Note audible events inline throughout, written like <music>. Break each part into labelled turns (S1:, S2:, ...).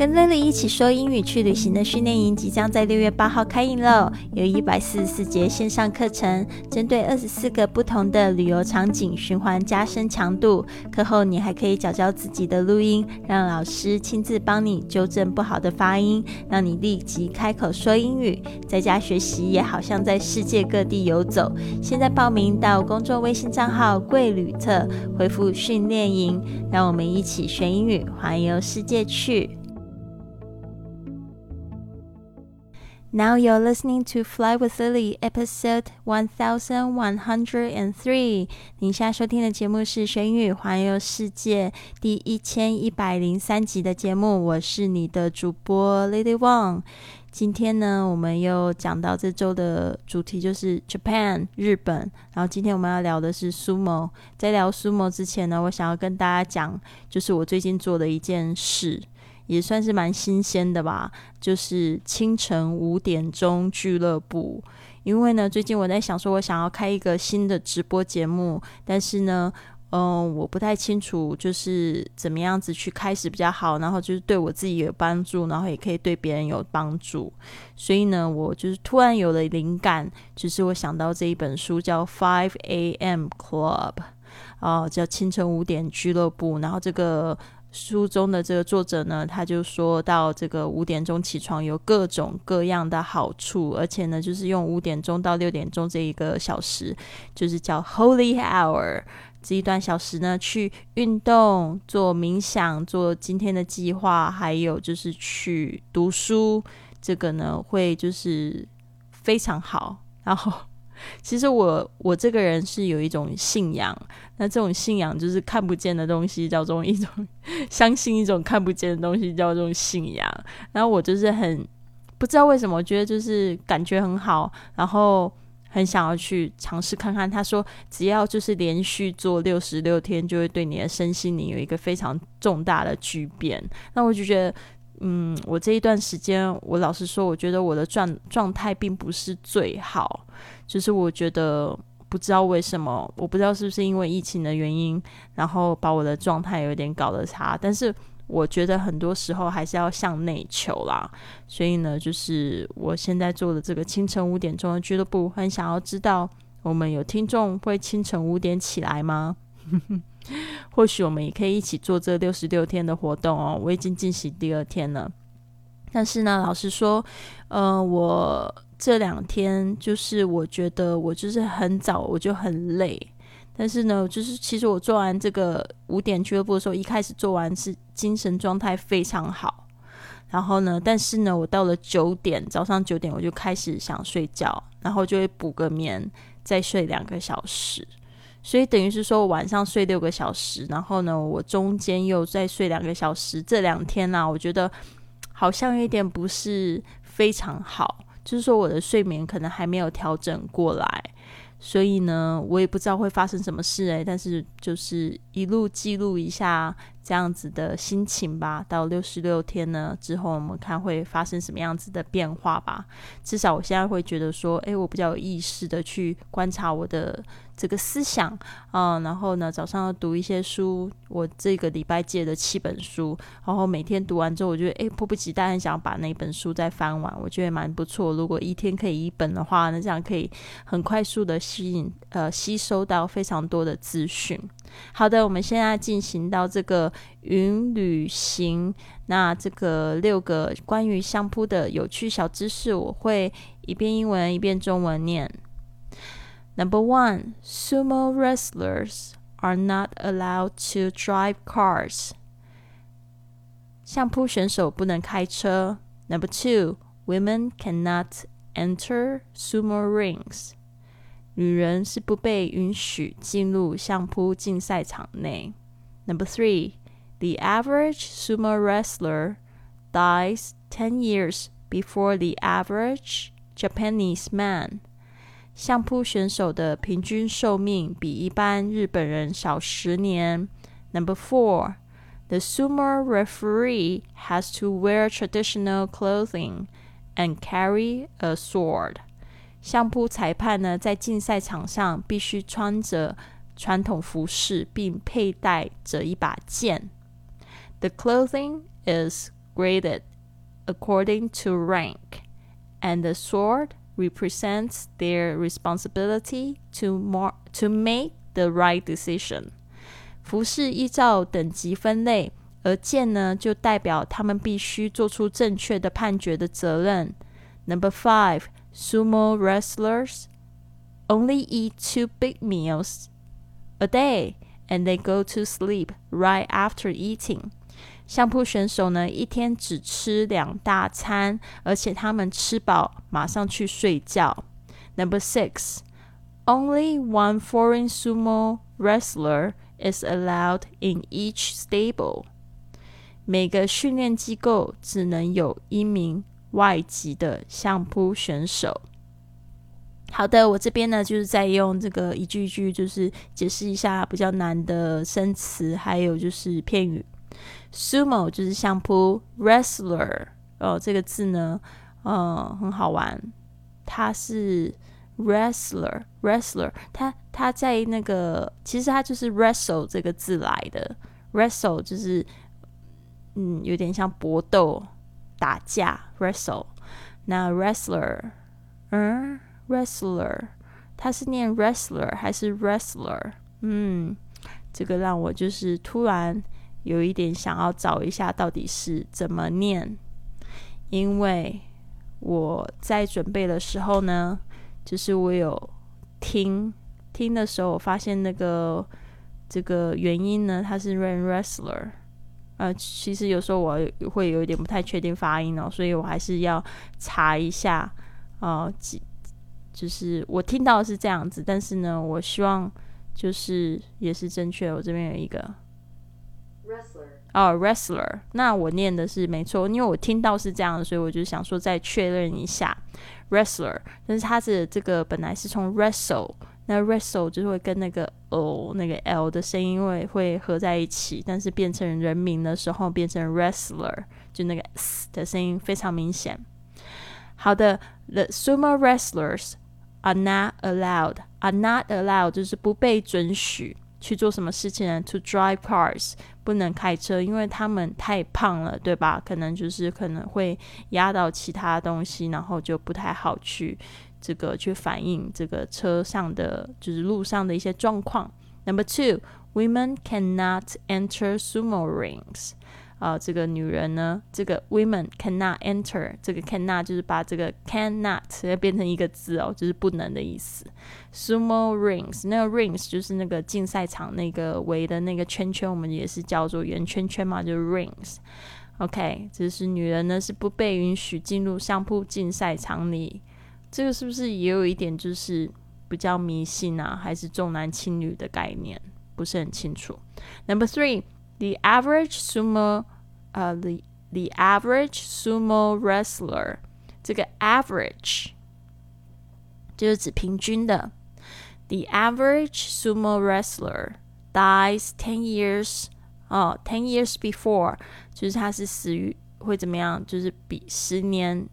S1: 跟 Lily 一起说英语去旅行的训练营即将在六月八号开营喽！有一百四十四节线上课程，针对二十四个不同的旅游场景循环加深强度。课后你还可以找找自己的录音，让老师亲自帮你纠正不好的发音，让你立即开口说英语。在家学习也好像在世界各地游走。现在报名到公众微信账号“贵旅特”，回复“训练营”，让我们一起学英语，环游世界去。Now you're listening to Fly with Lily, episode one thousand one hundred and three。您现在收听的节目是《学英语环游世界》第一千一百零三集的节目，我是你的主播 Lily Wang。今天呢，我们又讲到这周的主题就是 Japan 日本。然后今天我们要聊的是 Sumo。在聊 Sumo 之前呢，我想要跟大家讲，就是我最近做的一件事。也算是蛮新鲜的吧，就是清晨五点钟俱乐部。因为呢，最近我在想说，我想要开一个新的直播节目，但是呢，嗯，我不太清楚就是怎么样子去开始比较好，然后就是对我自己有帮助，然后也可以对别人有帮助。所以呢，我就是突然有了灵感，就是我想到这一本书叫《Five A.M. Club》，哦，叫清晨五点俱乐部，然后这个。书中的这个作者呢，他就说到这个五点钟起床有各种各样的好处，而且呢，就是用五点钟到六点钟这一个小时，就是叫 Holy Hour 这一段小时呢，去运动、做冥想、做今天的计划，还有就是去读书，这个呢会就是非常好，然后。其实我我这个人是有一种信仰，那这种信仰就是看不见的东西，叫做一种 <laughs> 相信一种看不见的东西，叫做信仰。然后我就是很不知道为什么，我觉得就是感觉很好，然后很想要去尝试看看。他说，只要就是连续做六十六天，就会对你的身心灵有一个非常重大的巨变。那我就觉得。嗯，我这一段时间，我老实说，我觉得我的状状态并不是最好，就是我觉得不知道为什么，我不知道是不是因为疫情的原因，然后把我的状态有点搞得差。但是我觉得很多时候还是要向内求啦。所以呢，就是我现在做的这个清晨五点钟的俱乐部，很想要知道我们有听众会清晨五点起来吗？<laughs> 或许我们也可以一起做这六十六天的活动哦。我已经进行第二天了，但是呢，老实说，呃，我这两天就是我觉得我就是很早我就很累，但是呢，就是其实我做完这个五点俱乐部的时候，一开始做完是精神状态非常好，然后呢，但是呢，我到了九点早上九点我就开始想睡觉，然后就会补个眠，再睡两个小时。所以等于是说，我晚上睡六个小时，然后呢，我中间又再睡两个小时。这两天呢，我觉得好像有点不是非常好，就是说我的睡眠可能还没有调整过来。所以呢，我也不知道会发生什么事诶，但是就是一路记录一下这样子的心情吧。到六十六天呢之后，我们看会发生什么样子的变化吧。至少我现在会觉得说，诶，我比较有意识的去观察我的。这个思想啊，然后呢，早上要读一些书，我这个礼拜借的七本书，然后每天读完之后，我觉得诶，迫不及待，很想把那本书再翻完，我觉得蛮不错。如果一天可以一本的话，那这样可以很快速的吸引呃吸收到非常多的资讯。好的，我们现在进行到这个云旅行，那这个六个关于相扑的有趣小知识，我会一遍英文一遍中文念。Number one, sumo wrestlers are not allowed to drive cars. 相扑选手不能开车。Number two, women cannot enter sumo rings. 女人是不被允许进入相扑竞赛场内。Number three, the average sumo wrestler dies 10 years before the average Japanese man. 相扑选手的平均寿命比一般日本人少十年。Number four, the sumo referee has to wear traditional clothing and carry a sword. 相扑裁判呢，在竞赛场上必须穿着传统服饰，并佩戴着一把剑。The clothing is graded according to rank, and the sword represents their responsibility to more to make the right decision. 服饰依照等级分类，而剑呢就代表他们必须做出正确的判决的责任。Number five, sumo wrestlers only eat two big meals a day, and they go to sleep right after eating. 相扑选手呢，一天只吃两大餐，而且他们吃饱马上去睡觉。Number six, only one foreign sumo wrestler is allowed in each stable. 每个训练机构只能有一名 外籍的相扑选手。好的，我这边呢就是在用这个一句一句，就是解释一下比较难的生词，还有就是片语。Sumo 就是相扑，Wrestler 哦，这个字呢，呃，很好玩。它是 Wrestler，Wrestler，它它在那个，其实它就是 Wrestle 这个字来的。Wrestle 就是，嗯，有点像搏斗、打架。Wrestle，那 Wrestler，嗯，Wrestler，它是念 Wrestler 还是 Wrestler？嗯，这个让我就是突然。有一点想要找一下到底是怎么念，因为我在准备的时候呢，就是我有听听的时候，我发现那个这个原因呢，它是 rain wrestler，呃，其实有时候我会有一点不太确定发音哦，所以我还是要查一下啊，几就是我听到是这样子，但是呢，我希望就是也是正确，我这边有一个。哦，wrestler，那我念的是没错，因为我听到是这样的，所以我就想说再确认一下，wrestler。但是它的这个本来是从 wrestle，那 wrestle 就是会跟那个 o 那个 l 的声音会会合在一起，但是变成人名的时候变成 wrestler，就那个 s 的声音非常明显。好的，the sumo wrestlers are not allowed，are not allowed 就是不被准许。去做什么事情呢？To drive cars，不能开车，因为他们太胖了，对吧？可能就是可能会压到其他东西，然后就不太好去这个去反映这个车上的就是路上的一些状况。Number two，women cannot enter sumo rings。啊，这个女人呢，这个 women cannot enter，这个 cannot 就是把这个 cannot 变成一个字哦，就是不能的意思。Sumo rings，那个 rings 就是那个竞赛场那个围的那个圈圈，我们也是叫做圆圈圈嘛，就是 rings。OK，这是女人呢是不被允许进入相扑竞赛场里，这个是不是也有一点就是比较迷信啊，还是重男轻女的概念？不是很清楚。Number three。The average sumo，呃，the the average sumo wrestler，这个 average 就是指平均的。The average sumo wrestler dies ten years，哦，ten years before，就是他是死于会怎么样？就是比十年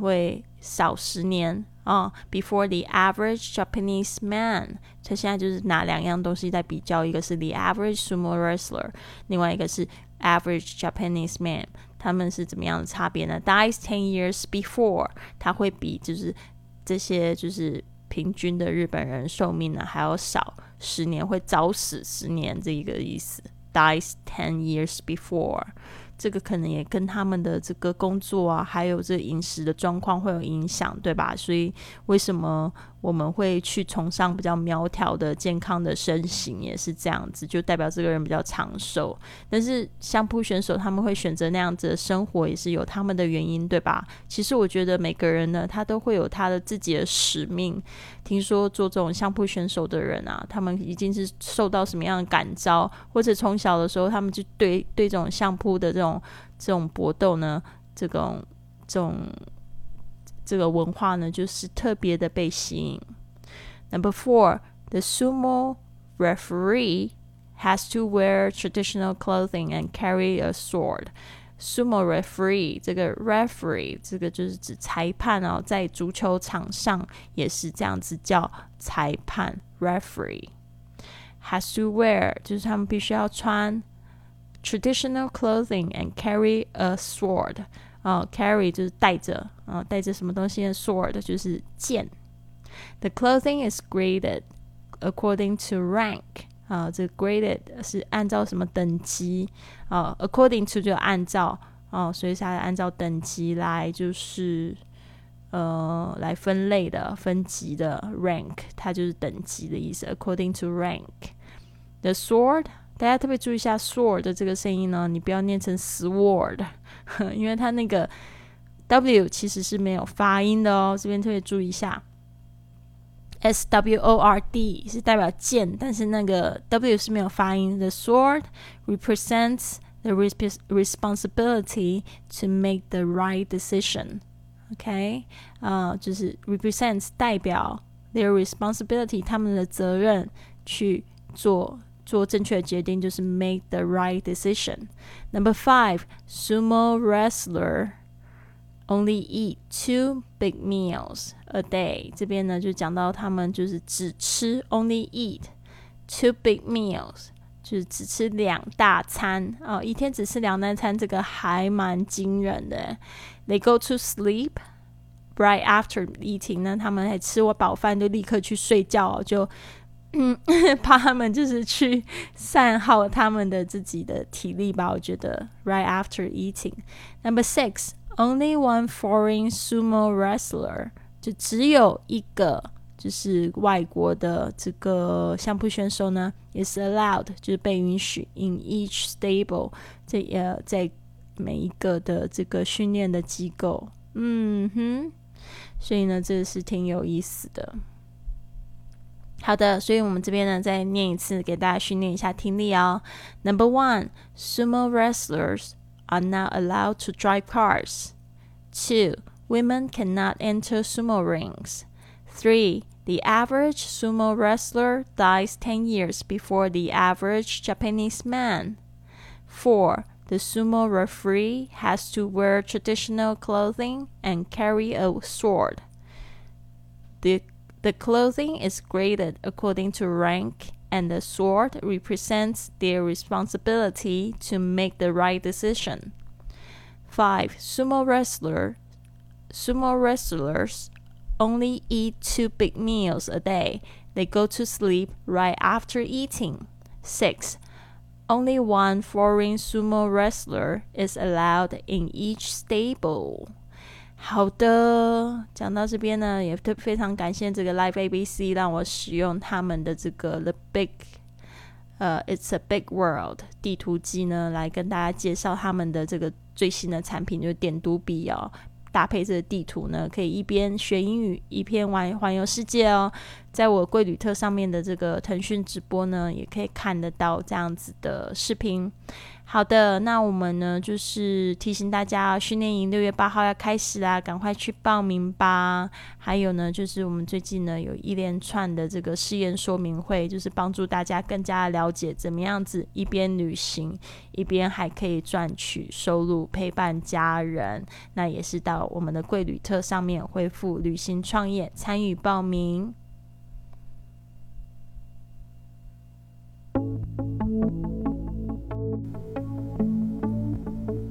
S1: 会少十年。 啊，before the average Japanese man，他现在就是拿两样东西在比较，一个是 the average sumo wrestler，另外一个是 average Japanese man，他们是怎么样的差别呢？Dies ten years before，他会比就是这些就是平均的日本人寿命呢还要少十年，会早死十年这一个意思。Dies ten years before。这个可能也跟他们的这个工作啊，还有这饮食的状况会有影响，对吧？所以为什么？我们会去崇尚比较苗条的、健康的身形，也是这样子，就代表这个人比较长寿。但是相扑选手他们会选择那样子的生活，也是有他们的原因，对吧？其实我觉得每个人呢，他都会有他的自己的使命。听说做这种相扑选手的人啊，他们已经是受到什么样的感召，或者从小的时候他们就对对这种相扑的这种这种搏斗呢，这种这种。这个文化呢，就是特别的被吸引。Number four, the sumo referee has to wear traditional clothing and carry a sword. Sumo referee 这个 referee 这个就是指裁判哦，在足球场上也是这样子叫裁判 referee has to wear 就是他们必须要穿 traditional clothing and carry a sword。啊，carry 就是带着啊，带着什么东西的 sword 就是剑。The clothing is graded according to rank。啊，这 graded 是按照什么等级啊？According to 就按照哦，所以它按照等级来就是呃来分类的分级的 rank，它就是等级的意思。According to rank，the sword， 大家特别注意一下 sword 的这个声音呢，你不要念成 sword，因为它那个 <laughs> w 其实是没有发音的哦，这边特别注意一下。S W O R D 是代表剑，但是那个 W 是没有发音。The sword represents the responsibility to make the right decision. OK，啊、呃，就是 represents 代表 their responsibility 他们的责任去做 做正确的决定，就是 make the right decision. Number five, sumo wrestler only eat two big meals a day。这边呢就讲到他们就是只吃 only eat two big meals，就是只吃两大餐哦，一天只吃两大餐，这个还蛮惊人的。They go to sleep right after eating，那他们还吃完饱饭就立刻去睡觉，就 嗯，怕他们就是去散耗他们的自己的体力吧。我觉得 right after eating。Number six。Only one foreign sumo wrestler，就只有一个，就是外国的这个相扑选手呢，is allowed，就是被允许 in each stable，这呃在每一个的这个训练的机构，嗯哼，所以呢，这是挺有意思的。好的，所以我们这边呢再念一次，给大家训练一下听力哦。Number one, sumo wrestlers. are not allowed to drive cars. 2. Women cannot enter sumo rings. 3. The average sumo wrestler dies 10 years before the average Japanese man. 4. The sumo referee has to wear traditional clothing and carry a sword. The, the clothing is graded according to rank and the sword represents their responsibility to make the right decision. 5. Sumo wrestler sumo wrestlers only eat two big meals a day. They go to sleep right after eating. 6. Only one foreign sumo wrestler is allowed in each stable. 好的，讲到这边呢，也特非常感谢这个 Live ABC 让我使用他们的这个 The Big，呃，It's a Big World 地图机呢，来跟大家介绍他们的这个最新的产品，就是点读笔哦。搭配这个地图呢，可以一边学英语，一边玩环游世界哦。在我贵旅特上面的这个腾讯直播呢，也可以看得到这样子的视频。好的，那我们呢就是提醒大家，训练营六月八号要开始啦，赶快去报名吧。还有呢，就是我们最近呢有一连串的这个试验说明会，就是帮助大家更加了解怎么样子一边旅行，一边还可以赚取收入，陪伴家人。那也是到我们的贵旅特上面恢复旅行创业参与报名。